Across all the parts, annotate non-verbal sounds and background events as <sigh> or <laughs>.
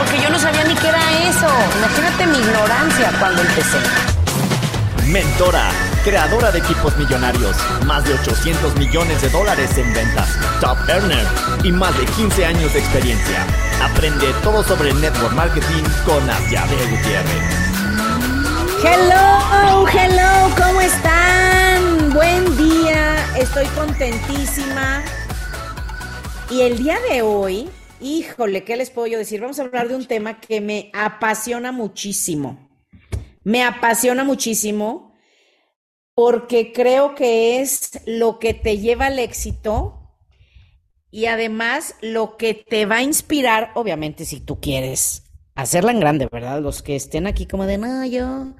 porque yo no sabía ni qué era eso. Imagínate mi ignorancia cuando empecé. Mentora, creadora de equipos millonarios, más de 800 millones de dólares en ventas, top earner y más de 15 años de experiencia. Aprende todo sobre network marketing con Asiade Gutiérrez. Hello, hello, ¿cómo están? Buen día, estoy contentísima. Y el día de hoy, híjole, ¿qué les puedo yo decir? Vamos a hablar de un tema que me apasiona muchísimo me apasiona muchísimo porque creo que es lo que te lleva al éxito y además lo que te va a inspirar, obviamente si tú quieres hacerla en grande, ¿verdad? Los que estén aquí como de, no, yo,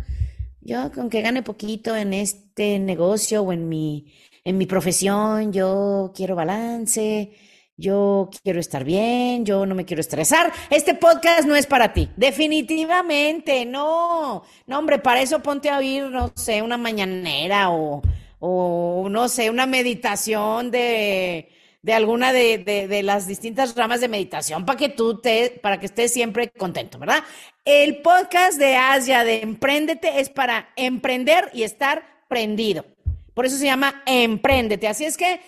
yo con que gane poquito en este negocio o en mi, en mi profesión, yo quiero balance, yo quiero estar bien, yo no me quiero estresar. Este podcast no es para ti. Definitivamente, no. No, hombre, para eso ponte a oír, no sé, una mañanera o, o no sé, una meditación de, de alguna de, de, las distintas ramas de meditación para que tú te, para que estés siempre contento, ¿verdad? El podcast de Asia de Emprendete es para emprender y estar prendido. Por eso se llama Emprendete. Así es que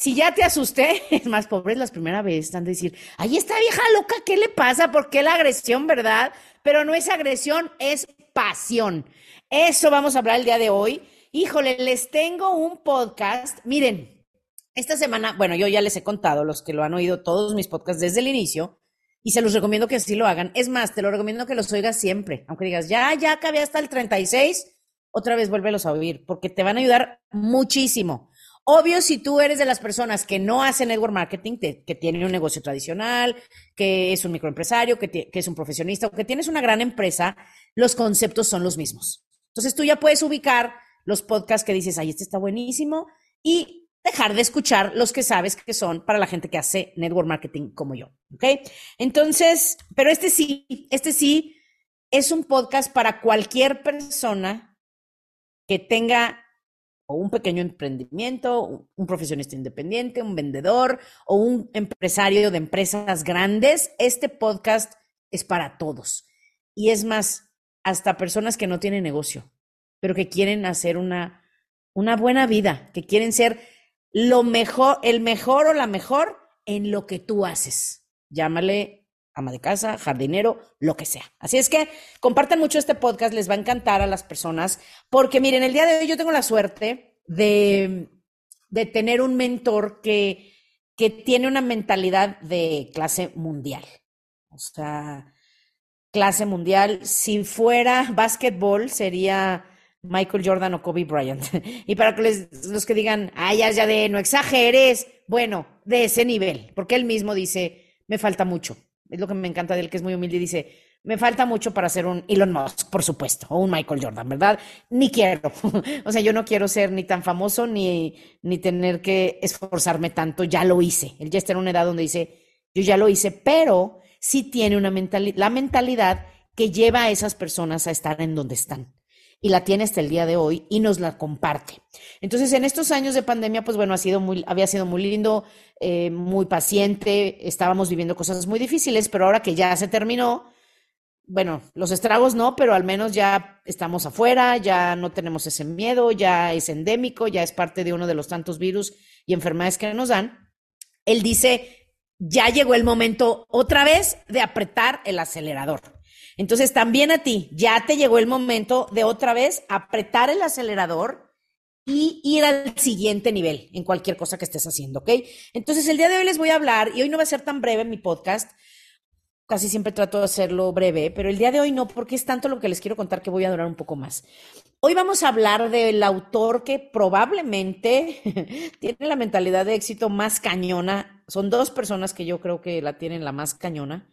si ya te asusté, <laughs> es más, pobres las primera vez, están de decir, ahí está vieja loca, ¿qué le pasa? ¿Por qué la agresión, verdad? Pero no es agresión, es pasión. Eso vamos a hablar el día de hoy. Híjole, les tengo un podcast. Miren, esta semana, bueno, yo ya les he contado, los que lo han oído todos mis podcasts desde el inicio, y se los recomiendo que así lo hagan. Es más, te lo recomiendo que los oigas siempre, aunque digas, ya, ya acabé hasta el 36, otra vez vuélvelos a oír, porque te van a ayudar muchísimo. Obvio, si tú eres de las personas que no hacen network marketing, que tiene un negocio tradicional, que es un microempresario, que, que es un profesionista o que tienes una gran empresa, los conceptos son los mismos. Entonces tú ya puedes ubicar los podcasts que dices, ay, este está buenísimo, y dejar de escuchar los que sabes que son para la gente que hace network marketing como yo. ¿Ok? Entonces, pero este sí, este sí es un podcast para cualquier persona que tenga o un pequeño emprendimiento, un profesionista independiente, un vendedor o un empresario de empresas grandes, este podcast es para todos. Y es más, hasta personas que no tienen negocio, pero que quieren hacer una, una buena vida, que quieren ser lo mejor, el mejor o la mejor en lo que tú haces. Llámale ama de casa, jardinero, lo que sea. Así es que compartan mucho este podcast, les va a encantar a las personas, porque miren, el día de hoy yo tengo la suerte de, de tener un mentor que, que tiene una mentalidad de clase mundial. O sea, clase mundial. Si fuera básquetbol, sería Michael Jordan o Kobe Bryant. <laughs> y para que los que digan, ay, ya, ya de, no exageres, bueno, de ese nivel, porque él mismo dice, me falta mucho es lo que me encanta de él, que es muy humilde y dice, me falta mucho para ser un Elon Musk, por supuesto, o un Michael Jordan, ¿verdad? Ni quiero. <laughs> o sea, yo no quiero ser ni tan famoso ni, ni tener que esforzarme tanto. Ya lo hice. Él ya está en una edad donde dice, yo ya lo hice, pero sí tiene una mentalidad, la mentalidad que lleva a esas personas a estar en donde están y la tiene hasta el día de hoy y nos la comparte. Entonces, en estos años de pandemia, pues bueno, ha sido muy, había sido muy lindo, eh, muy paciente, estábamos viviendo cosas muy difíciles, pero ahora que ya se terminó, bueno, los estragos no, pero al menos ya estamos afuera, ya no tenemos ese miedo, ya es endémico, ya es parte de uno de los tantos virus y enfermedades que nos dan. Él dice, ya llegó el momento otra vez de apretar el acelerador. Entonces, también a ti, ya te llegó el momento de otra vez apretar el acelerador y ir al siguiente nivel en cualquier cosa que estés haciendo, ¿ok? Entonces, el día de hoy les voy a hablar, y hoy no va a ser tan breve mi podcast, casi siempre trato de hacerlo breve, pero el día de hoy no, porque es tanto lo que les quiero contar que voy a durar un poco más. Hoy vamos a hablar del autor que probablemente <laughs> tiene la mentalidad de éxito más cañona. Son dos personas que yo creo que la tienen la más cañona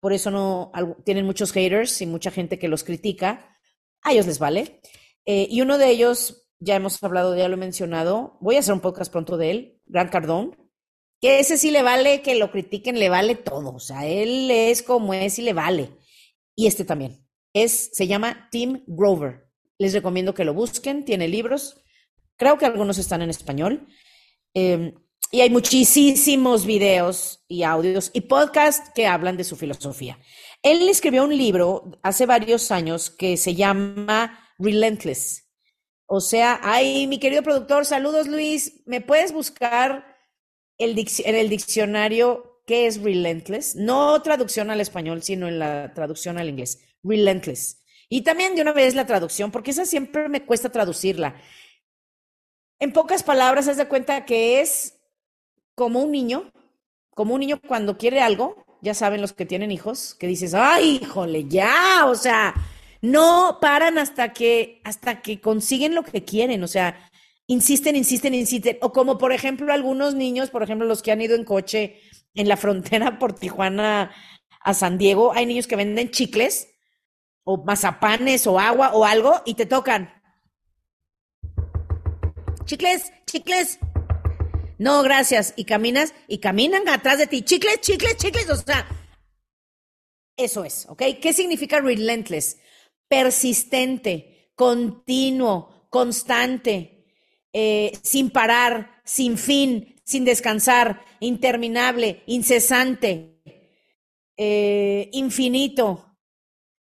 por eso no tienen muchos haters y mucha gente que los critica. A ellos les vale. Eh, y uno de ellos, ya hemos hablado, ya lo he mencionado, voy a hacer un podcast pronto de él, Grant Cardone, que ese sí le vale que lo critiquen, le vale todo. O sea, él es como es y le vale. Y este también. Es, se llama Tim Grover. Les recomiendo que lo busquen, tiene libros. Creo que algunos están en español. Em, y hay muchísimos videos y audios y podcasts que hablan de su filosofía. Él escribió un libro hace varios años que se llama Relentless. O sea, ay, mi querido productor, saludos Luis, ¿me puedes buscar el en el diccionario qué es Relentless? No traducción al español, sino en la traducción al inglés. Relentless. Y también de una vez la traducción, porque esa siempre me cuesta traducirla. En pocas palabras, haz de cuenta que es como un niño, como un niño cuando quiere algo, ya saben los que tienen hijos, que dices, ay, híjole, ya, o sea, no paran hasta que, hasta que consiguen lo que quieren, o sea, insisten, insisten, insisten. O como por ejemplo algunos niños, por ejemplo los que han ido en coche en la frontera <laughs> por Tijuana a San Diego, hay niños que venden chicles o mazapanes o agua o algo y te tocan. Chicles, chicles, no, gracias. Y caminas y caminan atrás de ti. Chicles, chicles, chicles. O sea, eso es, ¿ok? ¿Qué significa relentless? Persistente, continuo, constante, eh, sin parar, sin fin, sin descansar, interminable, incesante, eh, infinito,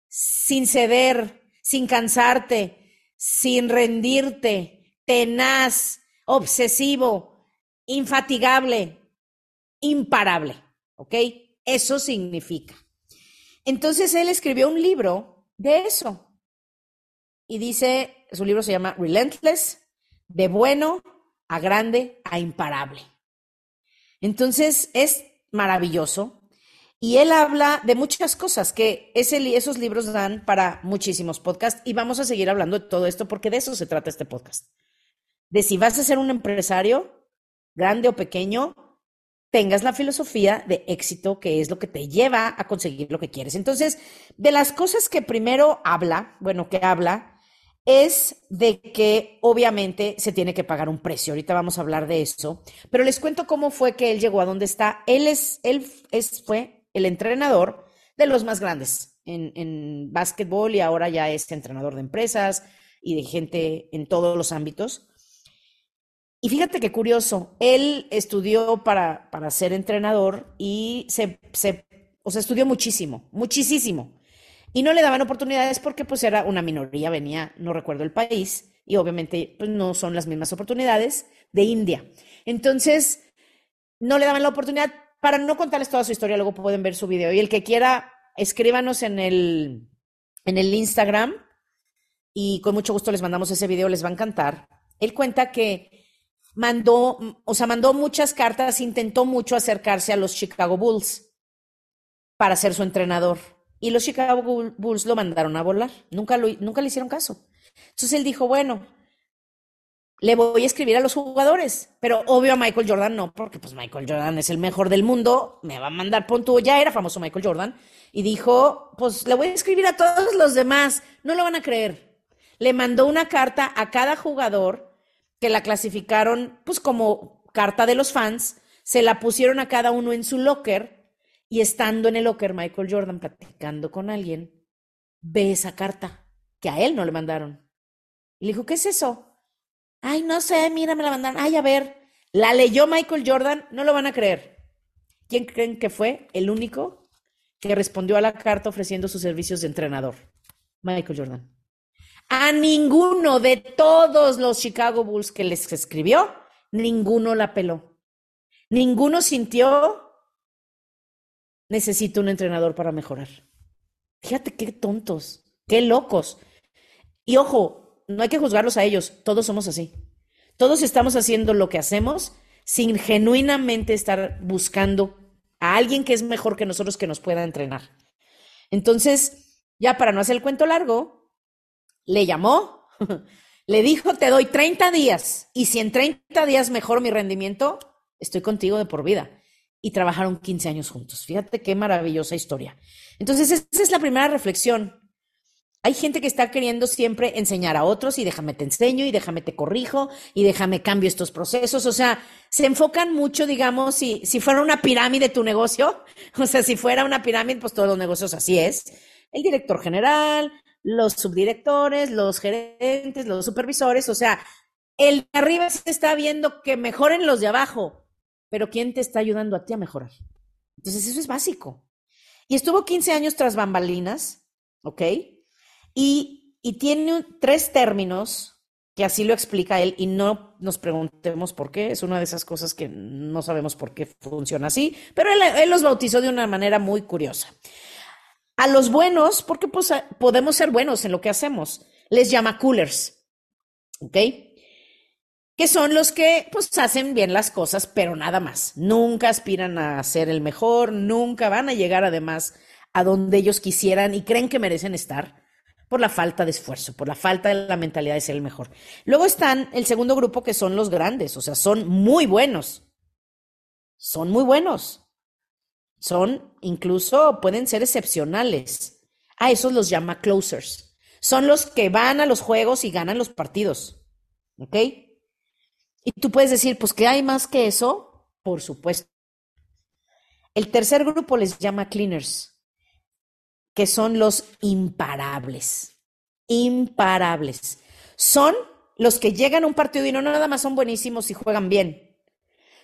sin ceder, sin cansarte, sin rendirte, tenaz, obsesivo, infatigable, imparable, ¿ok? Eso significa. Entonces él escribió un libro de eso. Y dice, su libro se llama Relentless, de bueno a grande a imparable. Entonces es maravilloso. Y él habla de muchas cosas que esos libros dan para muchísimos podcasts y vamos a seguir hablando de todo esto porque de eso se trata este podcast. De si vas a ser un empresario, grande o pequeño, tengas la filosofía de éxito, que es lo que te lleva a conseguir lo que quieres. Entonces, de las cosas que primero habla, bueno, que habla, es de que obviamente se tiene que pagar un precio. Ahorita vamos a hablar de eso, pero les cuento cómo fue que él llegó a donde está. Él es, él es, fue el entrenador de los más grandes en, en básquetbol y ahora ya es entrenador de empresas y de gente en todos los ámbitos. Y fíjate qué curioso, él estudió para, para ser entrenador y se, se, o sea, estudió muchísimo, muchísimo. Y no le daban oportunidades porque pues era una minoría, venía, no recuerdo el país, y obviamente pues, no son las mismas oportunidades de India. Entonces, no le daban la oportunidad. Para no contarles toda su historia, luego pueden ver su video. Y el que quiera, escríbanos en el, en el Instagram y con mucho gusto les mandamos ese video, les va a encantar. Él cuenta que mandó, o sea, mandó muchas cartas, intentó mucho acercarse a los Chicago Bulls para ser su entrenador. Y los Chicago Bulls lo mandaron a volar. Nunca, lo, nunca le hicieron caso. Entonces él dijo, bueno, le voy a escribir a los jugadores, pero obvio a Michael Jordan no, porque pues Michael Jordan es el mejor del mundo, me va a mandar punto, ya era famoso Michael Jordan, y dijo, pues le voy a escribir a todos los demás, no lo van a creer. Le mandó una carta a cada jugador que la clasificaron pues como carta de los fans, se la pusieron a cada uno en su locker y estando en el locker Michael Jordan platicando con alguien, ve esa carta que a él no le mandaron. Y le dijo, ¿qué es eso? Ay, no sé, mira, me la mandaron. Ay, a ver, la leyó Michael Jordan, no lo van a creer. ¿Quién creen que fue el único que respondió a la carta ofreciendo sus servicios de entrenador? Michael Jordan. A ninguno de todos los Chicago Bulls que les escribió, ninguno la peló. Ninguno sintió, necesito un entrenador para mejorar. Fíjate qué tontos, qué locos. Y ojo, no hay que juzgarlos a ellos, todos somos así. Todos estamos haciendo lo que hacemos sin genuinamente estar buscando a alguien que es mejor que nosotros que nos pueda entrenar. Entonces, ya para no hacer el cuento largo, le llamó, <laughs> le dijo, te doy 30 días y si en 30 días mejoro mi rendimiento, estoy contigo de por vida. y trabajaron 15 años juntos. Fíjate qué maravillosa historia. Entonces, esa es la primera reflexión. Hay gente que está queriendo siempre enseñar a otros y déjame te enseño y déjame te corrijo y déjame cambio estos procesos. O sea, se enfocan mucho, digamos, si, si fuera una pirámide tu negocio, <laughs> o sea, si fuera una pirámide, pues todos los negocios así es. El director general, los subdirectores, los gerentes, los supervisores, o sea, el de arriba se está viendo que mejoren los de abajo, pero ¿quién te está ayudando a ti a mejorar? Entonces, eso es básico. Y estuvo 15 años tras bambalinas, ¿ok? Y, y tiene tres términos que así lo explica él y no nos preguntemos por qué, es una de esas cosas que no sabemos por qué funciona así, pero él, él los bautizó de una manera muy curiosa. A los buenos, porque pues, podemos ser buenos en lo que hacemos, les llama coolers, ¿ok? Que son los que pues hacen bien las cosas, pero nada más. Nunca aspiran a ser el mejor, nunca van a llegar además a donde ellos quisieran y creen que merecen estar por la falta de esfuerzo, por la falta de la mentalidad de ser el mejor. Luego están el segundo grupo que son los grandes, o sea, son muy buenos. Son muy buenos son, incluso pueden ser excepcionales. A esos los llama closers. Son los que van a los juegos y ganan los partidos. ¿Ok? Y tú puedes decir, pues, ¿qué hay más que eso? Por supuesto. El tercer grupo les llama cleaners, que son los imparables. Imparables. Son los que llegan a un partido y no nada más son buenísimos y juegan bien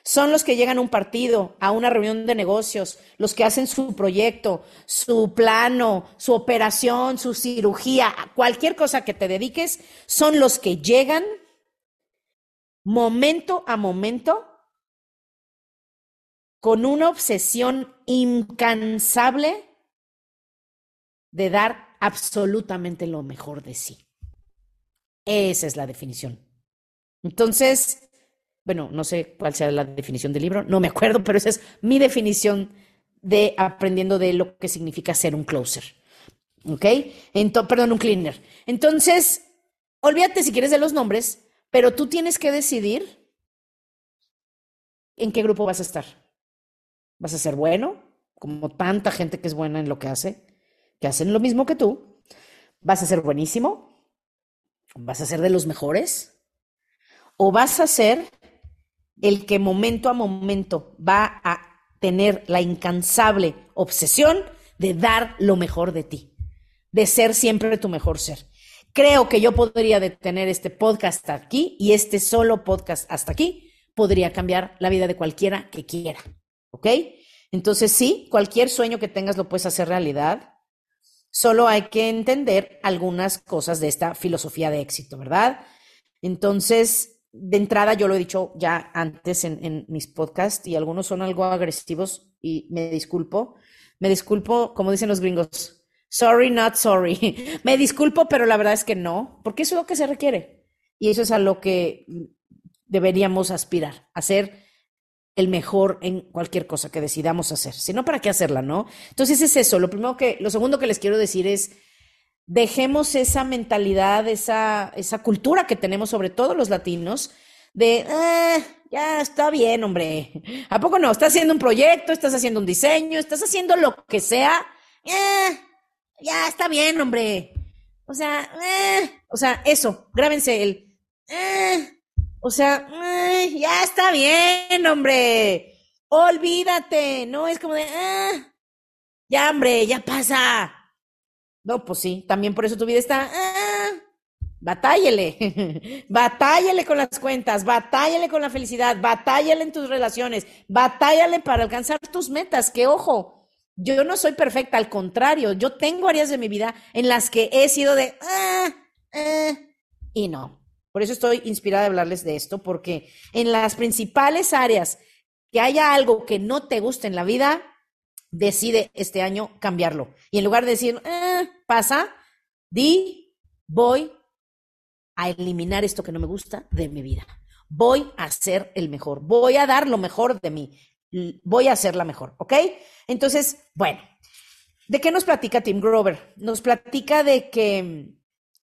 son los que llegan a un partido, a una reunión de negocios, los que hacen su proyecto, su plano, su operación, su cirugía, cualquier cosa que te dediques, son los que llegan momento a momento con una obsesión incansable de dar absolutamente lo mejor de sí. Esa es la definición. Entonces, bueno, no sé cuál sea la definición del libro, no me acuerdo, pero esa es mi definición de aprendiendo de lo que significa ser un closer. ¿Ok? perdón, un cleaner. Entonces, olvídate si quieres de los nombres, pero tú tienes que decidir en qué grupo vas a estar. ¿Vas a ser bueno, como tanta gente que es buena en lo que hace, que hacen lo mismo que tú? ¿Vas a ser buenísimo? ¿Vas a ser de los mejores? ¿O vas a ser el que momento a momento va a tener la incansable obsesión de dar lo mejor de ti, de ser siempre tu mejor ser. Creo que yo podría detener este podcast aquí y este solo podcast hasta aquí podría cambiar la vida de cualquiera que quiera. ¿Ok? Entonces sí, cualquier sueño que tengas lo puedes hacer realidad. Solo hay que entender algunas cosas de esta filosofía de éxito, ¿verdad? Entonces, de entrada, yo lo he dicho ya antes en, mis podcasts y algunos son algo agresivos y me disculpo. Me disculpo, como dicen los gringos, sorry, not sorry. <laughs> me disculpo, pero la verdad es que no, porque eso es lo que se requiere. Y eso es a lo que deberíamos aspirar, a ser el mejor en cualquier cosa que decidamos hacer. Si no, ¿para qué hacerla, no? Entonces es eso. Lo primero que, lo segundo que les quiero decir es, dejemos esa mentalidad, esa, esa cultura que tenemos, sobre todo los latinos, de, eh, ya está bien, hombre. ¿A poco no? Estás haciendo un proyecto, estás haciendo un diseño, estás haciendo lo que sea. Eh, ya está bien, hombre. O sea, eh, o sea, eso, grábense el, eh, o sea, eh, ya está bien, hombre. Olvídate, no es como de, eh, ya, hombre, ya pasa. No, pues sí, también por eso tu vida está. Ah, batállele, <laughs> batállele con las cuentas, batállele con la felicidad, batállele en tus relaciones, batállale para alcanzar tus metas. Que ojo, yo no soy perfecta, al contrario, yo tengo áreas de mi vida en las que he sido de. Ah, ah, y no. Por eso estoy inspirada a hablarles de esto, porque en las principales áreas que haya algo que no te guste en la vida, decide este año cambiarlo. Y en lugar de decir, eh, pasa, di, voy a eliminar esto que no me gusta de mi vida. Voy a ser el mejor. Voy a dar lo mejor de mí. Voy a ser la mejor, ¿ok? Entonces, bueno, ¿de qué nos platica Tim Grover? Nos platica de que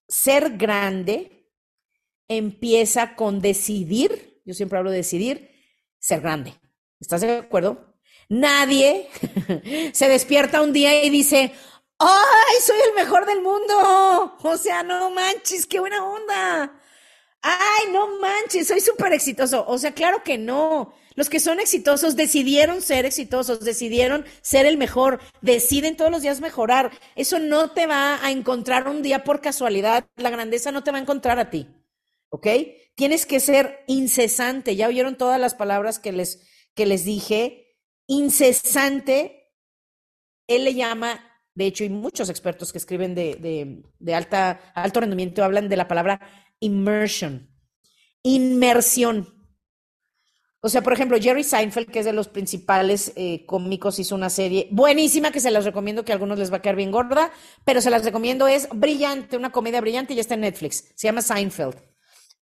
ser grande empieza con decidir, yo siempre hablo de decidir, ser grande. ¿Estás de acuerdo? Nadie <laughs> se despierta un día y dice, ¡ay, soy el mejor del mundo! O sea, no manches, qué buena onda. ¡Ay, no manches, soy súper exitoso! O sea, claro que no. Los que son exitosos decidieron ser exitosos, decidieron ser el mejor, deciden todos los días mejorar. Eso no te va a encontrar un día por casualidad. La grandeza no te va a encontrar a ti. ¿Ok? Tienes que ser incesante. Ya oyeron todas las palabras que les, que les dije incesante, él le llama, de hecho, y muchos expertos que escriben de, de, alta, alto rendimiento hablan de la palabra immersion, inmersión. O sea, por ejemplo, Jerry Seinfeld, que es de los principales eh, cómicos, hizo una serie buenísima que se las recomiendo, que a algunos les va a quedar bien gorda, pero se las recomiendo, es brillante, una comedia brillante y ya está en Netflix. Se llama Seinfeld.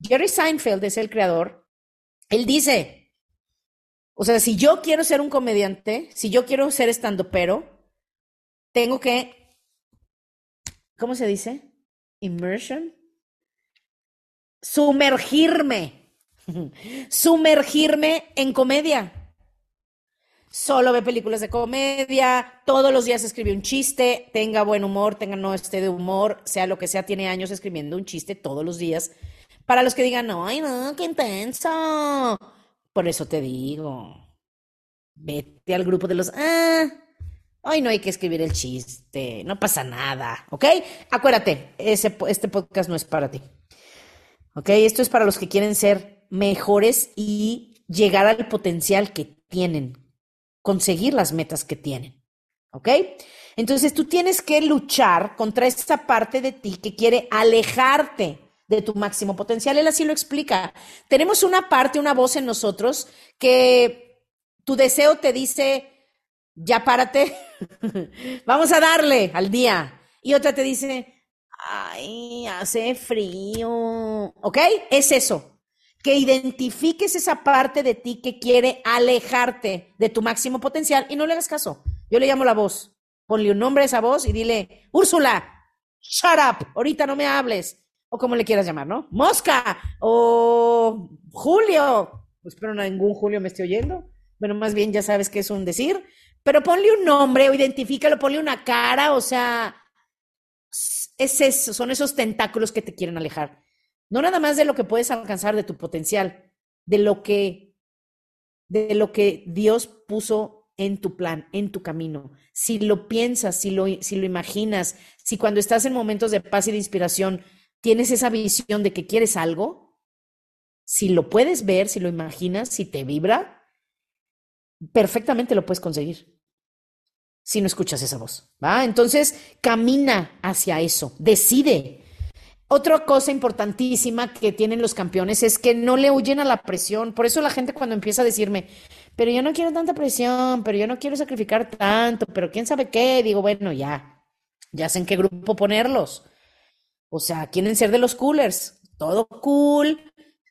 Jerry Seinfeld es el creador. Él dice, o sea, si yo quiero ser un comediante, si yo quiero ser estando pero, tengo que, ¿cómo se dice? Immersion. Sumergirme. <laughs> Sumergirme en comedia. Solo ve películas de comedia, todos los días escribe un chiste, tenga buen humor, tenga no esté de humor, sea lo que sea, tiene años escribiendo un chiste todos los días. Para los que digan, ay, no, qué intenso por eso te digo, vete al grupo de los, ah, hoy no hay que escribir el chiste, no pasa nada, ¿ok? Acuérdate, ese, este podcast no es para ti, ¿ok? Esto es para los que quieren ser mejores y llegar al potencial que tienen, conseguir las metas que tienen, ¿ok? Entonces tú tienes que luchar contra esa parte de ti que quiere alejarte de tu máximo potencial. Él así lo explica. Tenemos una parte, una voz en nosotros que tu deseo te dice, ya párate, <laughs> vamos a darle al día. Y otra te dice, ay, hace frío. ¿Ok? Es eso. Que identifiques esa parte de ti que quiere alejarte de tu máximo potencial y no le hagas caso. Yo le llamo la voz. Ponle un nombre a esa voz y dile, Úrsula, shut up, ahorita no me hables o como le quieras llamar, ¿no? Mosca o Julio. Pues espero ningún Julio me esté oyendo. Bueno, más bien ya sabes que es un decir, pero ponle un nombre o identifícalo, ponle una cara, o sea, es eso, son esos tentáculos que te quieren alejar. No nada más de lo que puedes alcanzar, de tu potencial, de lo que, de lo que Dios puso en tu plan, en tu camino. Si lo piensas, si lo, si lo imaginas, si cuando estás en momentos de paz y de inspiración tienes esa visión de que quieres algo, si lo puedes ver, si lo imaginas, si te vibra, perfectamente lo puedes conseguir. Si no escuchas esa voz, ¿va? Entonces, camina hacia eso, decide. Otra cosa importantísima que tienen los campeones es que no le huyen a la presión. Por eso la gente cuando empieza a decirme, pero yo no quiero tanta presión, pero yo no quiero sacrificar tanto, pero quién sabe qué, digo, bueno, ya, ya sé en qué grupo ponerlos. O sea, quieren ser de los coolers. Todo cool.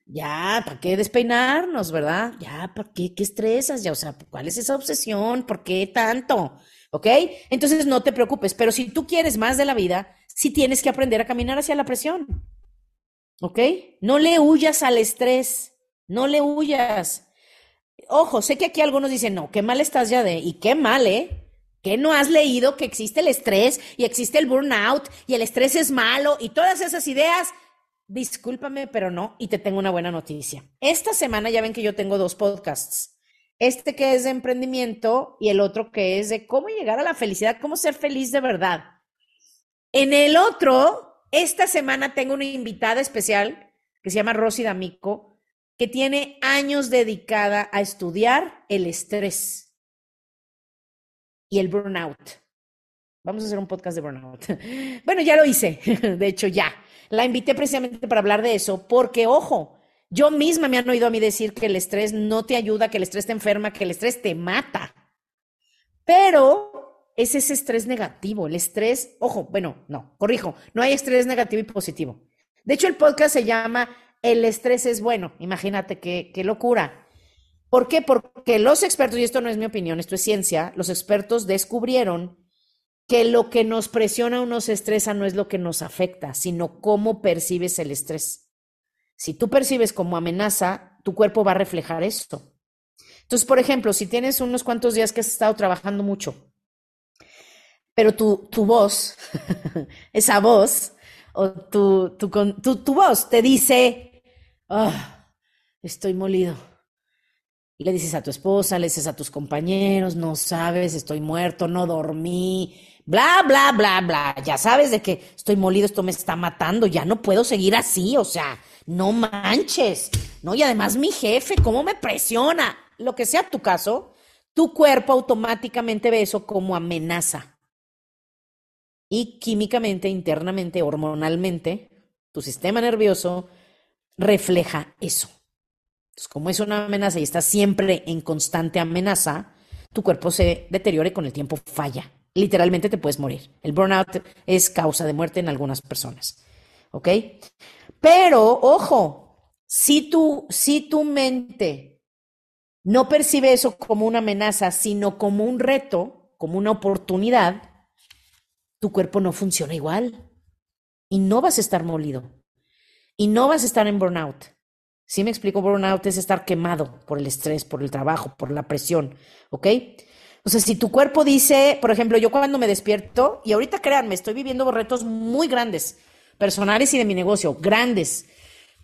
Ya, ¿para qué despeinarnos, verdad? Ya, ¿para qué? ¿Qué estresas? Ya, o sea, ¿cuál es esa obsesión? ¿Por qué tanto? ¿Ok? Entonces no te preocupes, pero si tú quieres más de la vida, sí tienes que aprender a caminar hacia la presión. ¿Ok? No le huyas al estrés, no le huyas. Ojo, sé que aquí algunos dicen, no, qué mal estás ya de, y qué mal, ¿eh? ¿Qué no has leído que existe el estrés y existe el burnout y el estrés es malo y todas esas ideas? Discúlpame, pero no, y te tengo una buena noticia. Esta semana ya ven que yo tengo dos podcasts. Este que es de emprendimiento y el otro que es de cómo llegar a la felicidad, cómo ser feliz de verdad. En el otro, esta semana tengo una invitada especial que se llama Rosy D'Amico, que tiene años dedicada a estudiar el estrés y el burnout. Vamos a hacer un podcast de burnout. <laughs> Bueno, ya lo hice, <laughs> de hecho ya. La invité precisamente para hablar de eso, porque ojo, yo misma me han oído a mí decir que el estrés no te ayuda, que el estrés te enferma, que el estrés te mata. Pero es ese estrés negativo, el estrés, ojo, bueno, no, corrijo, no hay estrés negativo y positivo. De hecho, el podcast se llama El estrés es bueno. Imagínate qué, qué locura. ¿Por qué? Porque los expertos, y esto no es mi opinión, esto es ciencia, los expertos descubrieron que lo que nos presiona o nos estresa no es lo que nos afecta, sino cómo percibes el estrés. Si tú percibes como amenaza, tu cuerpo va a reflejar esto. Entonces, por ejemplo, si tienes unos cuantos días que has estado trabajando mucho, pero tu, tu voz, <laughs> esa voz, o tu, tu, tu, voz te dice, oh, estoy molido. Le dices a tu esposa, le dices a tus compañeros, no sabes, estoy muerto, no dormí, bla, bla, bla, bla. Ya sabes de que estoy molido, esto me está matando, ya no puedo seguir así, o sea, no manches. No, y además mi jefe, ¿cómo me presiona? Lo que sea tu caso, tu cuerpo automáticamente ve eso como amenaza. Y químicamente, internamente, hormonalmente, tu sistema nervioso refleja eso. Como es una amenaza y está siempre en constante amenaza, tu cuerpo se deteriora y con el tiempo falla. Literalmente te puedes morir. El burnout es causa de muerte en algunas personas. ¿Ok? Pero, ojo, si tu, si tu mente no percibe eso como una amenaza, sino como un reto, como una oportunidad, tu cuerpo no funciona igual. Y no vas a estar molido. Y no vas a estar en burnout. Si me explico, burnout es estar quemado por el estrés, por el trabajo, por la presión, ¿ok? O sea, si tu cuerpo dice, por ejemplo, yo cuando me despierto, y ahorita créanme, estoy viviendo retos muy grandes, personales y de mi negocio, grandes.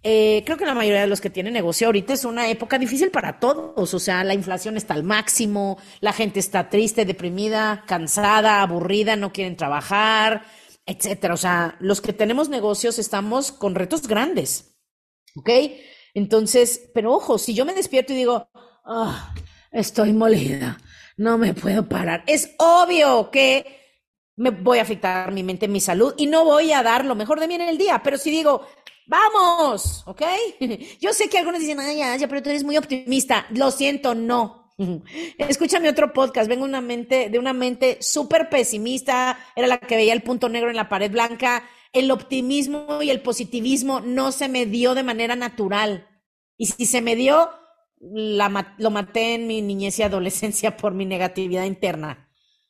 Eh, creo que la mayoría de los que tienen negocio ahorita es una época difícil para todos. O sea, la inflación está al máximo, la gente está triste, deprimida, cansada, aburrida, no quieren trabajar, etcétera. O sea, los que tenemos negocios estamos con retos grandes. ¿Ok? Entonces, pero ojo, si yo me despierto y digo, ah, estoy molida, no me puedo parar, es obvio que me voy a afectar mi mente, mi salud y no voy a dar lo mejor de mí en el día. Pero si digo, vamos, ¿ok? <laughs> Yo sé que algunos dicen, ay, ya, pero tú eres muy optimista. Lo siento, no. <laughs> Escúchame otro podcast. Vengo una mente, de una mente súper pesimista. Era la que veía el punto negro en la pared blanca. El optimismo y el positivismo no se me dio de manera natural. Y si se me dio, lo maté en mi niñez y adolescencia <laughs> por mi negatividad interna.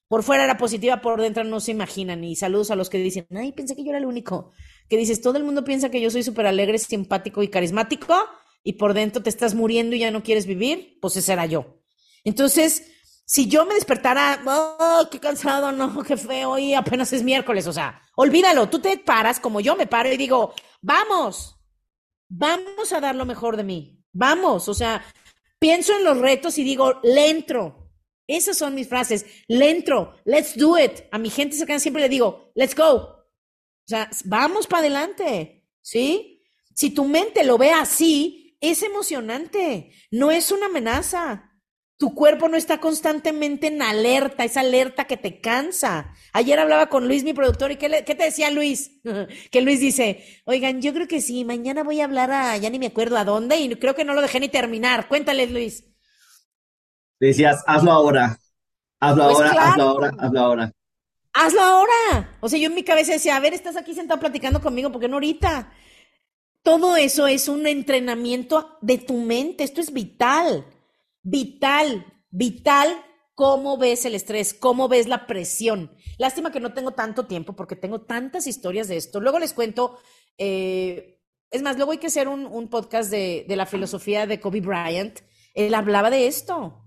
Por fuera era positiva, por dentro no se imaginan. Y saludos a los que dicen, ay, pensé que yo era el único. Que dices, todo el mundo piensa que yo soy súper alegre, simpático y carismático, y por dentro te estás muriendo y ya no quieres vivir, pues ese era yo. Entonces, si yo me despertara, oh, qué cansado, no, qué feo, y apenas es miércoles, o sea, olvídalo, tú te paras como yo me paro y digo, vamos, vamos a dar lo mejor de mí, vamos, o sea, pienso en los retos y digo, le entro, esas son mis frases. Le entro, let's do it. A mi gente cercana siempre le digo, let's go. O sea, vamos para adelante, ¿sí? Si tu mente lo ve así, es emocionante, no es una amenaza. Tu cuerpo no está constantemente en alerta, esa alerta que te cansa. Ayer hablaba con Luis, mi productor, y ¿qué, qué te decía Luis? <laughs> que Luis dice, oigan, yo creo que sí, mañana voy a hablar a, ya ni me acuerdo a dónde, y creo que no lo dejé ni terminar. Cuéntale, Luis decías, hazlo ahora, hazlo pues ahora, hazlo ahora, hazlo ahora. Hazlo ahora. O sea, yo en mi cabeza decía, a ver, estás aquí sentado platicando conmigo, ¿por qué no ahorita? Todo eso es un entrenamiento de tu mente, esto es vital, vital, vital cómo ves el estrés, cómo ves la presión. Lástima que no tengo tanto tiempo porque tengo tantas historias de esto. Luego les cuento, eh, es más, luego hay que hacer un, podcast de, de, la filosofía de Kobe Bryant. Él hablaba de esto.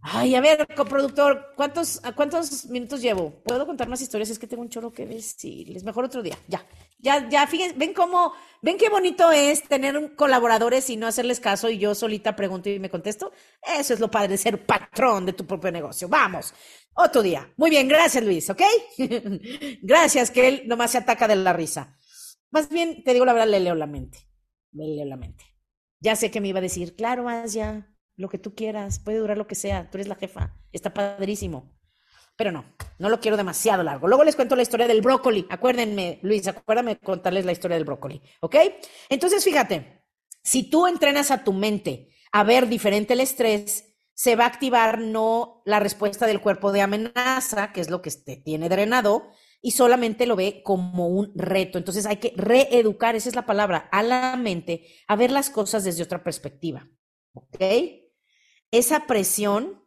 Ay, a ver, coproductor, ¿cuántos, ¿cuántos minutos llevo? ¿Puedo contar más historias? Es que tengo un choro que decirles. Mejor otro día. Ya, ya, ya, fíjense, ven cómo, ven qué bonito es tener colaboradores y no hacerles caso y yo solita pregunto y me contesto. Eso es lo padre ser patrón de tu propio negocio. Vamos, otro día. Muy bien, gracias Luis, ¿ok? <laughs> gracias, que él nomás se ataca de la risa. Más bien, te digo la verdad, le leo la mente. Le leo la mente. Ya sé que me iba a decir, claro, más ya lo que tú quieras, puede durar lo que sea, tú eres la jefa, está padrísimo. Pero no, no lo quiero demasiado largo. Luego les cuento la historia del brócoli. Acuérdenme, Luis, acuérdame contarles la historia del brócoli, ¿ok? Entonces, fíjate, si tú entrenas a tu mente a ver diferente el estrés, se va a activar no la respuesta del cuerpo de amenaza, que es lo que tiene drenado, y solamente lo ve como un reto. Entonces hay que reeducar, esa es la palabra, a la mente a ver las cosas desde otra perspectiva. ¿Ok? esa presión,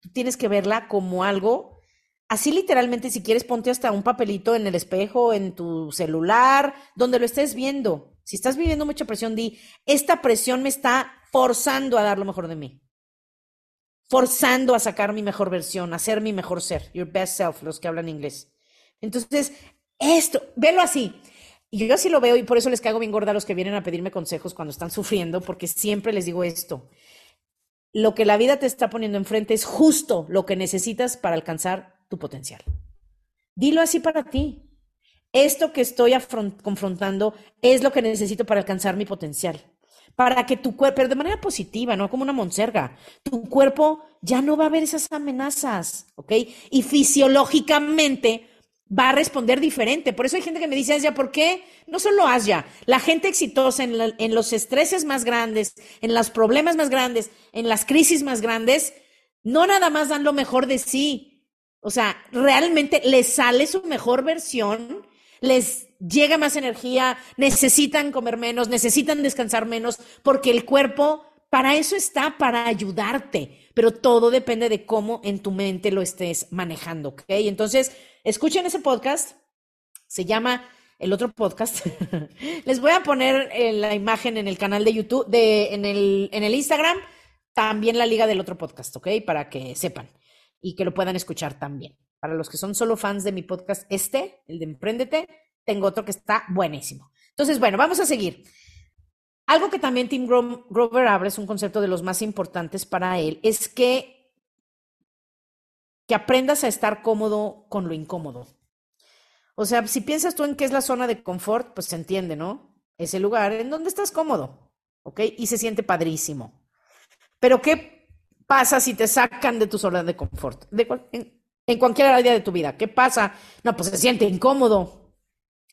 tú tienes que verla como algo, así literalmente, si quieres, ponte hasta un papelito en el espejo, en tu celular, donde lo estés viendo. Si estás viviendo mucha presión, di, esta presión me está forzando a dar lo mejor de mí. forzando a sacar mi mejor versión, a ser mi mejor ser, your best self, los que hablan inglés. Entonces, esto, velo así. Y yo así lo veo y por eso les caigo bien gorda a los que vienen a pedirme consejos cuando están sufriendo, porque siempre les digo esto. Lo que la vida te está poniendo enfrente es justo lo que necesitas para alcanzar tu potencial. Dilo así para ti. Esto que estoy confrontando es lo que necesito para alcanzar mi potencial. Para que tu cuerpo, pero de manera positiva, no como una monserga, tu cuerpo ya no va a ver esas amenazas, ¿ok? Y fisiológicamente va a responder diferente. Por eso hay gente que me dice, Asia, ¿por qué? No solo Asia, la gente exitosa en, en, los estreses más grandes, en los problemas más grandes, en las crisis más grandes, no nada más dan lo mejor de sí. O sea, realmente les sale su mejor versión, les llega más energía, necesitan comer menos, necesitan descansar menos, porque el cuerpo para eso está, para ayudarte, pero todo depende de cómo en tu mente lo estés manejando, ¿ok? Entonces, Escuchen ese podcast, se llama el otro podcast. <laughs> Les voy a poner eh, la imagen en el canal de YouTube, de, en, el, en el Instagram, también la liga del otro podcast, ¿ok? Para que sepan y que lo puedan escuchar también. Para los que son solo fans de mi podcast, este, el de Emprendete, tengo otro que está buenísimo. Entonces, bueno, vamos a seguir. Algo que también Tim Grover habla, es un concepto de los más importantes para él, es que que aprendas a estar cómodo con lo incómodo. O sea, si piensas tú en qué es la zona de confort, pues se entiende, ¿no? Ese lugar en donde estás cómodo, ¿ok? Y se siente padrísimo. Pero ¿qué pasa si te sacan de tu zona de confort? en, cualquier área de tu vida. ¿Qué pasa? No, pues se siente incómodo.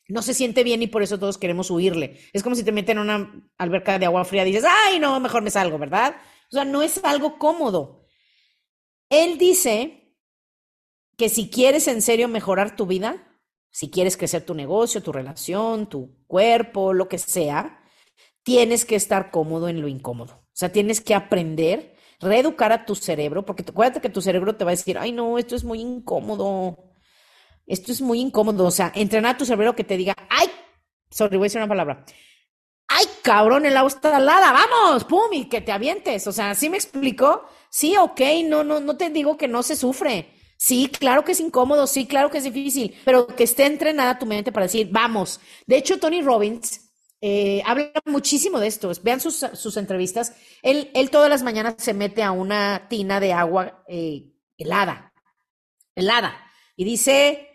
No se siente bien y por eso todos queremos huirle. Es como si te meten en una alberca de agua fría y dices, ay, no, mejor me salgo, ¿verdad? O sea, no es algo cómodo. Él dice que si quieres en serio mejorar tu vida, si quieres crecer tu negocio, tu relación, tu cuerpo, lo que sea, tienes que estar cómodo en lo incómodo. O sea, tienes que aprender, reeducar a tu cerebro, porque acuérdate que tu cerebro te va a decir, ay, no, esto es muy incómodo. Esto es muy incómodo. O sea, entrenar a tu cerebro que te diga, ay, sorry, voy a decir una palabra. Ay, cabrón, el agua está helada, vamos, pum, y que te avientes. O sea, ¿sí me explico? Sí, ok, no, no, no te digo que no se sufre Sí, claro que es incómodo, sí, claro que es difícil, pero que esté entrenada tu mente para decir, vamos. De hecho, Tony Robbins eh, habla muchísimo de esto. Vean sus, entrevistas. Él, él, todas las mañanas se mete a una tina de agua eh, helada, helada, y dice,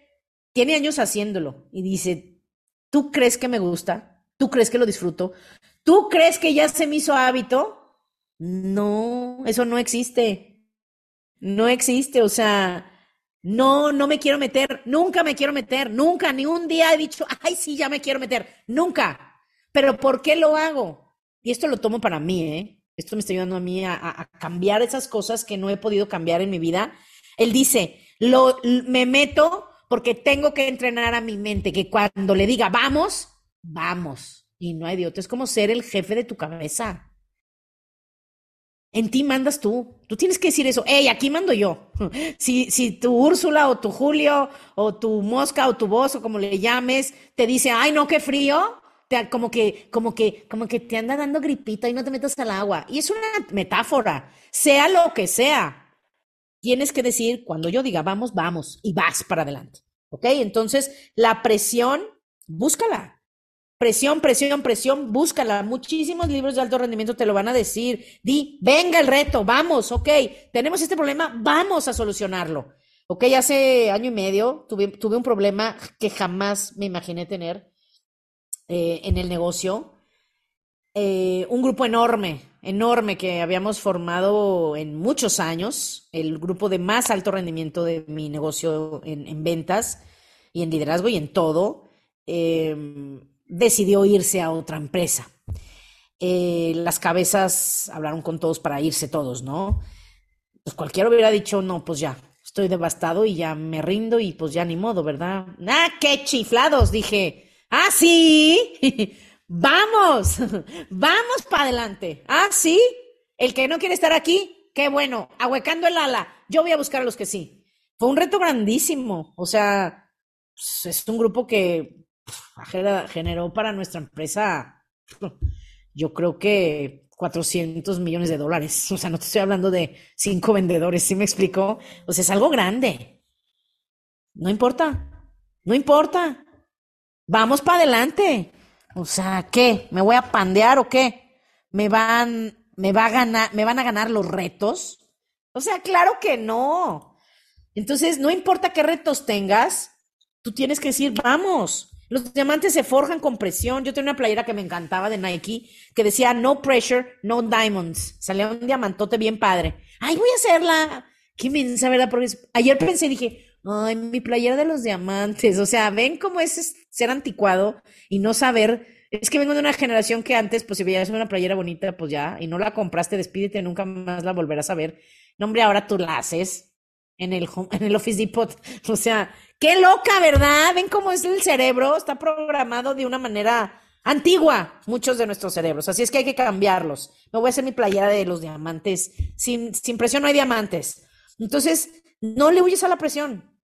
tiene años haciéndolo, y dice, ¿tú crees que me gusta? ¿Tú crees que lo disfruto? ¿Tú crees que ya se me hizo hábito? No, eso no existe. No existe, o sea, no, no me quiero meter, nunca me quiero meter, nunca, ni un día he dicho, ay, sí, ya me quiero meter, nunca. Pero ¿por qué lo hago? Y esto lo tomo para mí, ¿eh? Esto me está ayudando a mí a, cambiar esas cosas que no he podido cambiar en mi vida. Él dice, lo, me meto porque tengo que entrenar a mi mente, que cuando le diga, vamos, vamos. Y no hay de Es como ser el jefe de tu cabeza. En ti mandas tú. Tú tienes que decir eso. Hey, aquí mando yo. <laughs> Si, si tu Úrsula o tu Julio o tu Mosca o tu voz o como le llames te dice, ay, no, qué frío, te, como que, como que, como que te anda dando gripita y no te metas al agua. Y es una metáfora. Sea lo que sea. Tienes que decir, cuando yo diga vamos, vamos y vas para adelante. ¿Ok? Entonces, la presión, búscala. Presión, presión, presión, búscala. Muchísimos libros de alto rendimiento te lo van a decir. Di, venga el reto, vamos, ok, tenemos este problema, vamos a solucionarlo. Ok, hace año y medio tuve, tuve un problema que jamás me imaginé tener eh, en el negocio. Eh, un grupo enorme, enorme que habíamos formado en muchos años, el grupo de más alto rendimiento de mi negocio en, en ventas y en liderazgo y en todo. Eh, decidió irse a otra empresa. Las cabezas hablaron con todos para irse todos, ¿no? Pues cualquiera hubiera dicho, no, pues ya, estoy devastado y ya me rindo y pues ya ni modo, ¿verdad? ¡Ah, qué chiflados! Dije, ¡ah, sí! <laughs> ¡Vamos! <laughs> ¡Vamos para adelante! ¡Ah, sí! El que no quiere estar aquí, qué bueno, ahuecando el ala, yo voy a buscar a los que sí. Fue un reto grandísimo, o sea, pues, es un grupo que generó para nuestra empresa, yo creo que 400 millones de dólares. O sea, no te estoy hablando de cinco vendedores, ¿sí me explico? O sea, es algo grande. No importa, no importa. Vamos para adelante. O sea, ¿qué? ¿Me voy a pandear o qué? ¿Me van, me va a ganar, me van a ganar los retos? O sea, claro que no. Entonces, no importa qué retos tengas, tú tienes que decir, vamos. Los diamantes se forjan con presión. Yo tenía una playera que me encantaba de Nike que decía no pressure, no diamonds. Salía un diamantote bien padre. Ay, voy a hacerla. Qué mensa, ¿verdad? Porque ayer pensé, dije, ay, mi playera de los diamantes. O sea, ven cómo es ser anticuado y no saber. Es que vengo de una generación que antes, pues si veías una playera bonita, pues ya, y no la compraste, despídete, nunca más la volverás a ver. No, hombre, ahora tú la haces en el, en el Office Depot. <laughs> O sea, qué loca, ¿verdad? Ven cómo es el cerebro, está programado de una manera antigua, muchos de nuestros cerebros. Así es que hay que cambiarlos. Me voy a hacer mi playera de los diamantes. Sin, sin presión no hay diamantes. Entonces, no le huyes a la presión.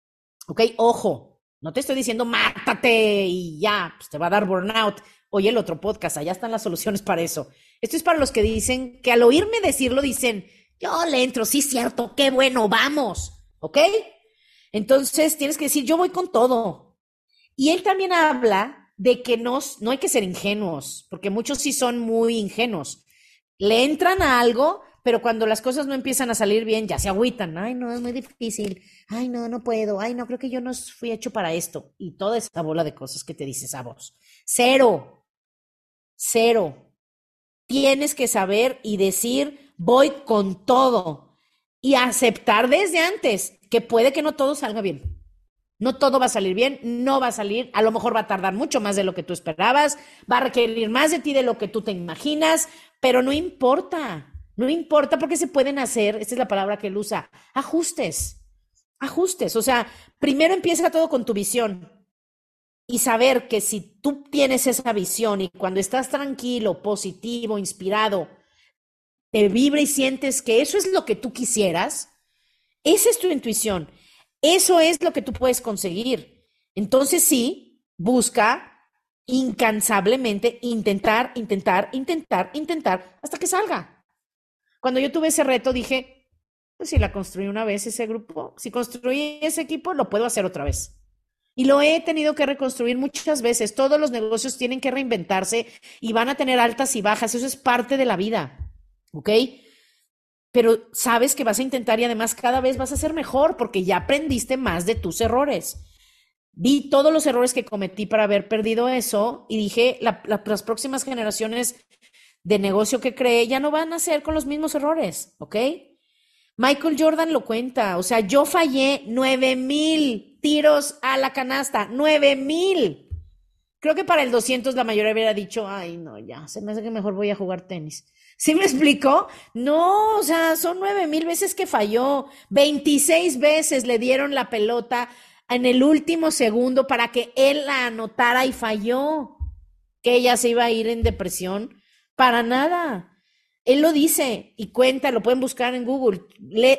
Ok, ojo, no te estoy diciendo mátate y ya, pues te va a dar burnout. Oye, el otro podcast, allá están las soluciones para eso. Esto es para los que dicen que al oírme decirlo dicen, yo le entro, sí, cierto, qué bueno, vamos. ¿Ok? Entonces tienes que decir, yo voy con todo. Y él también habla de que no, no hay que ser ingenuos, porque muchos sí son muy ingenuos. Le entran a algo, pero cuando las cosas no empiezan a salir bien, ya se agüitan. Ay, no, es muy difícil. Ay, no, no puedo. Ay, no, creo que yo no fui hecho para esto. Y toda esa bola de cosas que te dices a vos. Cero. Cero. Tienes que saber y decir, voy con todo. Y aceptar desde antes que puede que no todo salga bien. No todo va a salir bien, no va a salir, a lo mejor va a tardar mucho más de lo que tú esperabas, va a requerir más de ti de lo que tú te imaginas, pero no importa, no importa porque se pueden hacer, esta es la palabra que él usa, ajustes, ajustes. O sea, primero empieza todo con tu visión y saber que si tú tienes esa visión y cuando estás tranquilo, positivo, inspirado, te vibra y sientes que eso es lo que tú quisieras, esa es tu intuición. Eso es lo que tú puedes conseguir. Entonces sí, busca incansablemente intentar, intentar, intentar, intentar hasta que salga. Cuando yo tuve ese reto dije, pues si la construí una vez ese grupo, si construí ese equipo, lo puedo hacer otra vez. Y lo he tenido que reconstruir muchas veces. Todos los negocios tienen que reinventarse y van a tener altas y bajas. Eso es parte de la vida. ¿Ok? pero sabes que vas a intentar y además cada vez vas a ser mejor porque ya aprendiste más de tus errores. Vi todos los errores que cometí para haber perdido eso y dije, las próximas generaciones de negocio que creé ya no van a ser con los mismos errores, ¿ok? Michael Jordan lo cuenta, o sea, yo fallé nueve mil tiros a la canasta, nueve mil. Creo que para el 200 la mayoría hubiera dicho, ay, no, ya, se me hace que mejor voy a jugar tenis. ¿Sí me explicó? No, o sea, son nueve mil veces que falló. Veintiséis veces le dieron la pelota en el último segundo para que él la anotara y falló. Que ella se iba a ir en depresión. Para nada. Él lo dice y cuenta, lo pueden buscar en Google.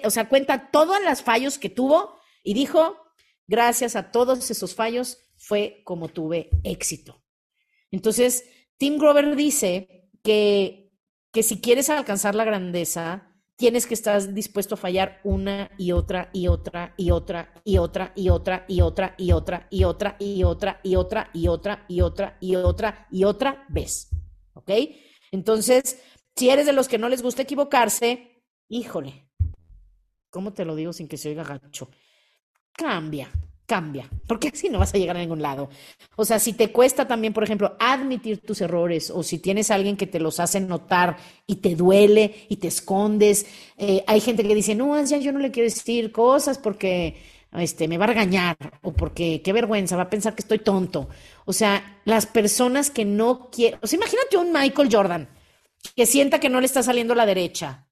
o sea, cuenta todos los fallos que tuvo y dijo, gracias a todos esos fallos fue como tuve éxito. Entonces, Tim Grover dice que que si quieres alcanzar la grandeza, tienes que estar dispuesto a fallar una y otra y otra y otra y otra y otra y otra y otra y otra y otra y otra y otra y otra y otra y otra vez. ¿Ok? Entonces, si eres de los que no les gusta equivocarse, híjole, ¿cómo te lo digo sin que se oiga gacho? Cambia, cambia, porque <laughs> así no vas a llegar a ningún lado. O sea, si te cuesta también, por ejemplo, admitir tus errores o si tienes a alguien que te los hace notar y te duele y te escondes, eh, hay gente que dice, no, ya yo no le quiero decir cosas porque este, me va a regañar o porque qué vergüenza, va a pensar que estoy tonto. O sea, las personas que no quieren, o sea, imagínate un Michael Jordan que sienta que no le está saliendo la derecha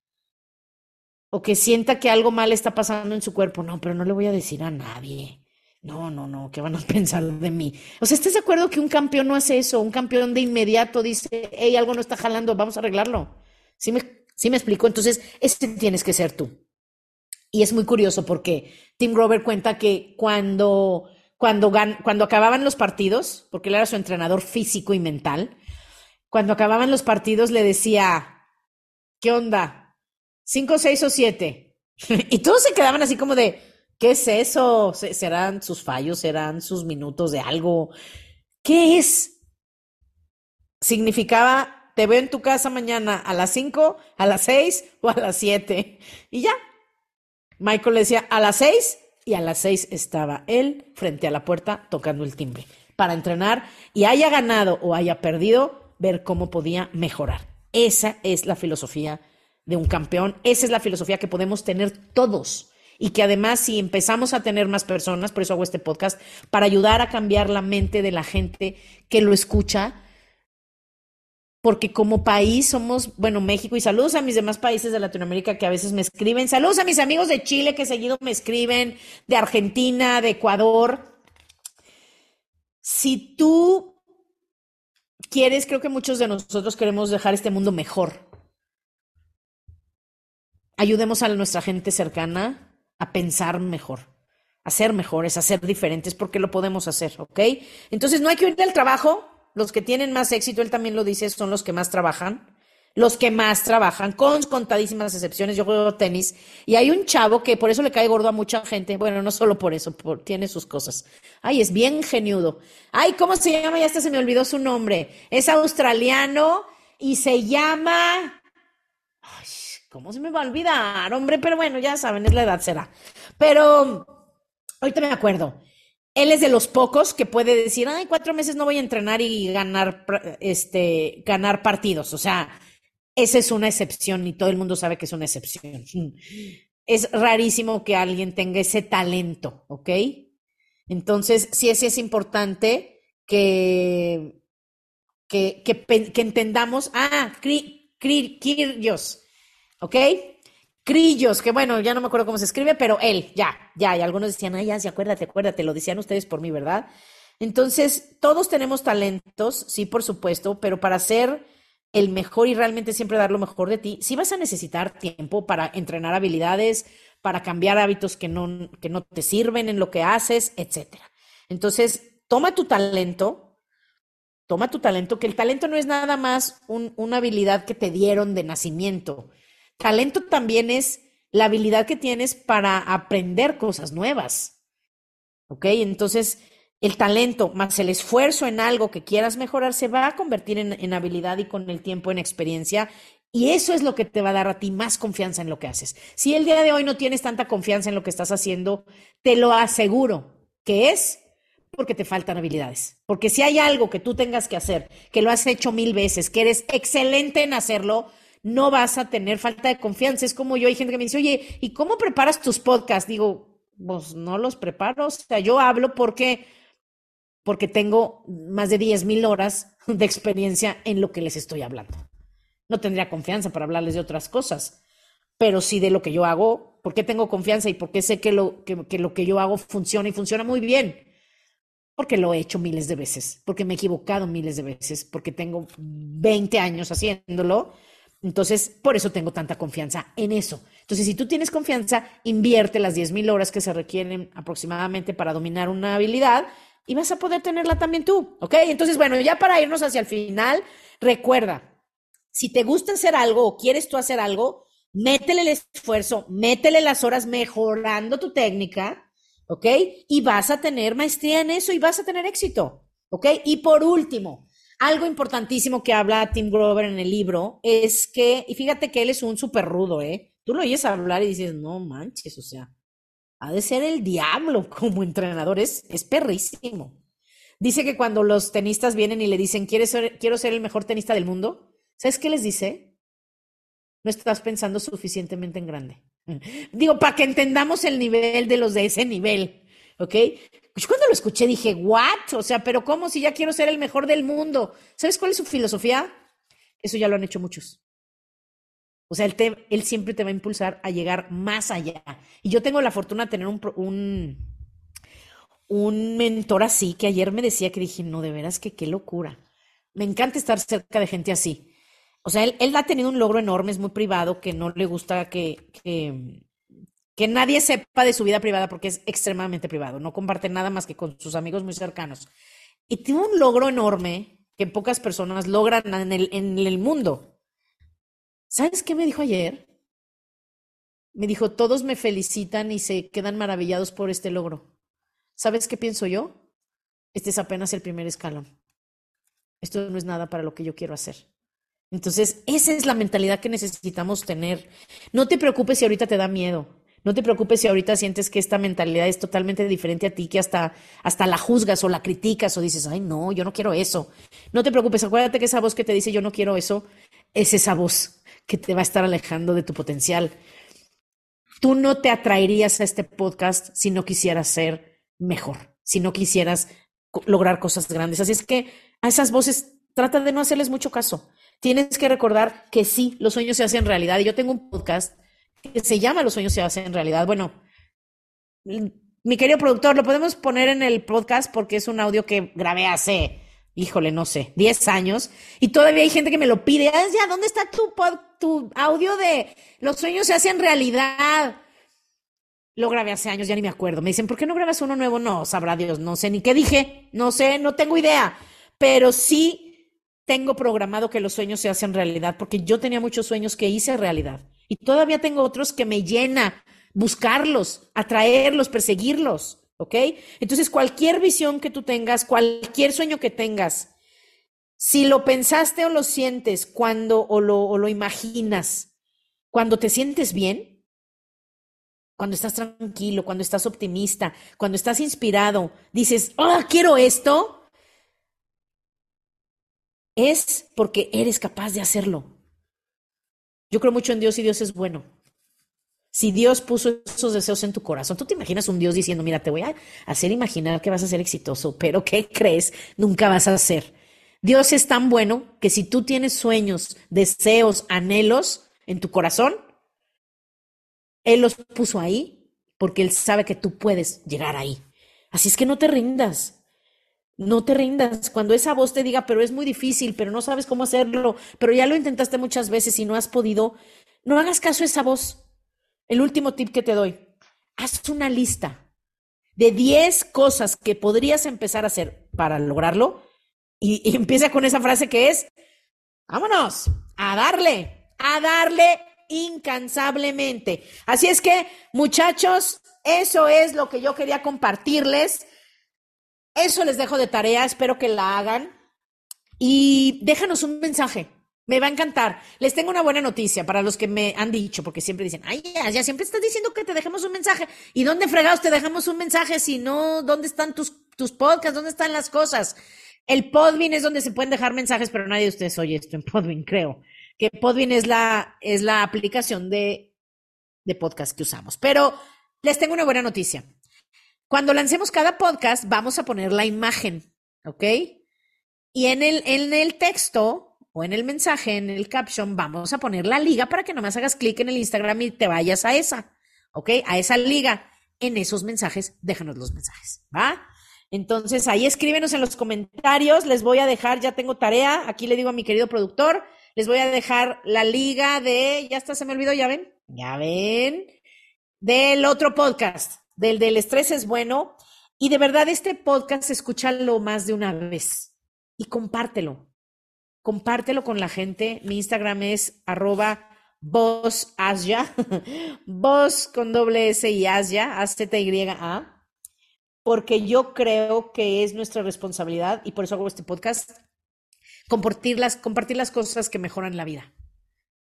o que sienta que algo mal está pasando en su cuerpo. No, pero no le voy a decir a nadie no, no, no, ¿qué van a <laughs> pensar de mí? O sea, ¿estás de acuerdo que un campeón no hace eso? Un campeón de inmediato dice, hey, algo no está jalando, vamos a arreglarlo. ¿Sí me, sí me explico? Entonces, ese tienes que ser tú. Y es muy curioso porque Tim Grover cuenta que cuando, cuando, cuando acababan los partidos, porque él era su entrenador físico y mental, cuando acababan los partidos le decía, ¿Qué onda? ¿Cinco, seis o siete? <laughs> y todos se quedaban así como de, ¿qué es eso? ¿Serán sus fallos? ¿Serán sus minutos de algo? ¿Qué es? Significaba, te veo en tu casa mañana a las cinco, a las seis o a las siete. Y ya. Michael le decía, a las seis, y a las seis estaba él frente a la puerta tocando el timbre para entrenar y haya ganado o haya perdido, ver cómo podía mejorar. Esa es la filosofía de un campeón, esa es la filosofía que podemos tener todos y que además si empezamos a tener más personas, por eso hago este podcast, para ayudar a cambiar la mente de la gente que lo escucha, porque como país somos, bueno, México, y saludos a mis demás países de Latinoamérica que a veces me escriben, saludos a mis amigos de Chile que seguido me escriben, de Argentina, de Ecuador. Si tú quieres, creo que muchos de nosotros queremos dejar este mundo mejor. Ayudemos a nuestra gente cercana a pensar mejor, a ser mejores, a ser diferentes, porque lo podemos hacer, ¿ok? Entonces no hay que ir del trabajo los que tienen más éxito, él también lo dice, son los que más trabajan. Los que más trabajan, con contadísimas excepciones. Yo juego tenis y hay un chavo que por eso le cae gordo a mucha gente. Bueno, no solo por eso, tiene sus cosas. Ay, es bien geniudo. Ay, ¿cómo se llama? Ya hasta se me olvidó su nombre. Es australiano y se llama. Ay, ¿cómo se me va a olvidar, hombre? Pero bueno, ya saben, es la edad, será. Pero ahorita me acuerdo él es de los pocos que puede decir, ay, cuatro meses no voy a entrenar y ganar, este, ganar partidos. O sea, esa es una excepción y todo el mundo sabe que es una excepción. Es rarísimo que alguien tenga ese talento, ¿ok? Entonces, sí, sí es importante que, que, que, entendamos, ah, Kirgios, ¿ok? Crillos, que bueno, ya no me acuerdo cómo se escribe, pero él, ya, ya, y algunos decían, ay, ya, sí, acuérdate, acuérdate, lo decían ustedes por mí, ¿verdad? Entonces, todos tenemos talentos, sí, por supuesto, pero para ser el mejor y realmente siempre dar lo mejor de ti, sí vas a necesitar tiempo para entrenar habilidades, para cambiar hábitos que no, que no te sirven en lo que haces, etcétera. Entonces, toma tu talento, toma tu talento, que el talento no es nada más una habilidad que te dieron de nacimiento Talento también es la habilidad que tienes para aprender cosas nuevas. ¿Ok? Entonces, el talento más el esfuerzo en algo que quieras mejorar se va a convertir en, habilidad y con el tiempo en experiencia. Y eso es lo que te va a dar a ti más confianza en lo que haces. Si el día de hoy no tienes tanta confianza en lo que estás haciendo, te lo aseguro que es porque te faltan habilidades. Porque si hay algo que tú tengas que hacer, que lo has hecho mil veces, que eres excelente en hacerlo, no vas a tener falta de confianza. Es como yo, hay gente que me dice, oye, ¿y cómo preparas tus podcasts? Digo, pues no los preparo. O sea, yo hablo porque, porque tengo más de 10 mil horas de experiencia en lo que les estoy hablando. No tendría confianza para hablarles de otras cosas, pero sí de lo que yo hago. ¿Por qué tengo confianza y por qué sé que lo que, que lo que yo hago funciona y funciona muy bien? Porque lo he hecho miles de veces, porque me he equivocado miles de veces, porque tengo 20 años haciéndolo entonces, por eso tengo tanta confianza en eso. Entonces, si tú tienes confianza, invierte las 10.000 horas que se requieren aproximadamente para dominar una habilidad y vas a poder tenerla también tú, ¿ok? Entonces, bueno, ya para irnos hacia el final, recuerda, si te gusta hacer algo o quieres tú hacer algo, métele el esfuerzo, métele las horas mejorando tu técnica, ¿ok? Y vas a tener maestría en eso y vas a tener éxito, ¿ok? Y por último, algo importantísimo que habla Tim Grover en el libro es que, y fíjate que él es un súper rudo, ¿eh? Tú lo oyes hablar y dices, no manches, o sea, ha de ser el diablo <laughs> como entrenador, es, es perrísimo. Dice que cuando los tenistas vienen y le dicen, ¿Quieres ser, quiero ser el mejor tenista del mundo? ¿Sabes qué les dice? No estás pensando suficientemente en grande. <laughs> Digo, para que entendamos el nivel de los de ese nivel, ¿ok? Pues cuando lo escuché dije, ¿what? O sea, pero ¿cómo si ya quiero ser el mejor del mundo? ¿Sabes cuál es su filosofía? Eso ya lo han hecho muchos. O sea, él, él siempre te va a impulsar a llegar más allá. Y yo tengo la fortuna de tener un, un, un mentor así, que ayer me decía que dije, no, de veras que qué locura. Me encanta estar cerca de gente así. O sea, él, él ha tenido un logro enorme, es muy privado, que no le gusta que, que, que nadie sepa de su vida privada porque es extremadamente privado, no comparte nada más que con sus amigos muy cercanos. Y tiene un logro enorme que pocas personas logran en el, en el mundo. ¿Sabes qué me dijo ayer? Me dijo, todos me felicitan y se quedan maravillados por este logro. ¿Sabes qué pienso yo? Este es apenas el primer escalón. Esto no es nada para lo que yo quiero hacer. Entonces, esa es la mentalidad que necesitamos tener. No te preocupes si ahorita te da miedo. No te preocupes si ahorita sientes que esta mentalidad es totalmente diferente a ti, que hasta, hasta la juzgas o la criticas o dices, ay, no, yo no quiero eso. No te preocupes, acuérdate que esa voz que te dice yo no quiero eso, es esa voz que te va a estar alejando de tu potencial. Tú no te atraerías a este podcast si no quisieras ser mejor, si no quisieras lograr cosas grandes. Así es que a esas voces trata de no hacerles mucho caso. Tienes que recordar que sí, los sueños se hacen realidad. Y yo tengo un podcast que se llama Los sueños se hacen realidad. Bueno, mi querido productor, lo podemos poner en el podcast porque es un audio que grabé hace, híjole, no sé, 10 años. Y todavía hay gente que me lo pide. Ah, ¿dónde está tu, tu audio de Los sueños se hacen realidad? Lo grabé hace años, ya ni me acuerdo. Me dicen, ¿por qué no grabas uno nuevo? No, sabrá Dios, no sé ni qué dije, no sé, no tengo idea. Pero sí tengo programado que los sueños se hacen realidad, porque yo tenía muchos sueños que hice realidad. Y todavía tengo otros que me llena buscarlos, atraerlos, perseguirlos. ¿Ok? Entonces, cualquier visión que tú tengas, cualquier sueño que tengas, si lo pensaste o lo sientes cuando o lo, o lo imaginas, cuando te sientes bien, cuando estás tranquilo, cuando estás optimista, cuando estás inspirado, dices, oh, quiero esto, es porque eres capaz de hacerlo. Yo creo mucho en Dios y Dios es bueno. Si Dios puso esos deseos en tu corazón, tú te imaginas un Dios diciendo, mira, te voy a hacer imaginar que vas a ser exitoso, pero ¿qué crees? Nunca vas a ser. Dios es tan bueno que si tú tienes sueños, deseos, anhelos en tu corazón, Él los puso ahí porque Él sabe que tú puedes llegar ahí. Así es que no te rindas. No te rindas. Cuando esa voz te diga, pero es muy difícil, pero no sabes cómo hacerlo, pero ya lo intentaste muchas veces y no has podido, no hagas caso a esa voz. El último tip que te doy, haz una lista de 10 cosas que podrías empezar a hacer para lograrlo y, <laughs> empieza con esa frase que es, vámonos, a darle, a darle incansablemente. Así es que, muchachos, eso es lo que yo quería compartirles. Eso les dejo de tarea, espero que la hagan. Y déjanos un mensaje. Me va a encantar. Les tengo una buena noticia para los que me han dicho, porque siempre dicen, ay, ya, ya siempre estás diciendo que te dejemos un mensaje. ¿Y dónde fregados te dejamos un mensaje? Si no, ¿dónde están tus, tus podcasts? ¿Dónde están las cosas? El Podbean es donde se pueden dejar mensajes, pero nadie de ustedes oye esto en Podbean, creo. Que Podbean es la, es la aplicación de, de podcast que usamos. Pero les tengo una buena noticia. Cuando lancemos cada podcast, vamos a poner la imagen, ¿ok? Y en el, en el texto o en el mensaje, en el caption, vamos a poner la liga para que nomás hagas clic en el Instagram y te vayas a esa, ¿ok? A esa liga. En esos mensajes, déjanos los mensajes, ¿va? Entonces ahí escríbenos en los comentarios. Les voy a dejar, ya tengo tarea. Aquí le digo a mi querido productor, les voy a dejar la liga de, ya está, se me olvidó, ya ven, ya ven, del otro podcast del del estrés es bueno. Y de verdad, este podcast, escúchalo más de una vez y compártelo. Compártelo con la gente. Mi Instagram es arroba asya, <laughs> voz con doble S y asya, A-Z-Y-A, porque yo creo que es nuestra responsabilidad y por eso hago este podcast, compartir las, compartir las cosas que mejoran la vida.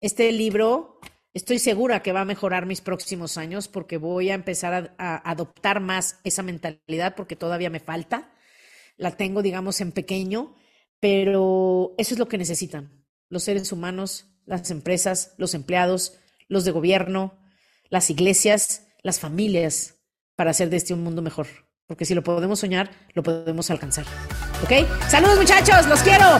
Este libro Estoy segura que va a mejorar mis próximos años porque voy a empezar a, adoptar más esa mentalidad porque todavía me falta. La tengo, digamos, en pequeño, pero eso es lo que necesitan los seres humanos, las empresas, los empleados, los de gobierno, las iglesias, las familias, para hacer de este un mundo mejor. Porque si lo podemos soñar, lo podemos alcanzar. ¿Ok? Saludos muchachos, los quiero.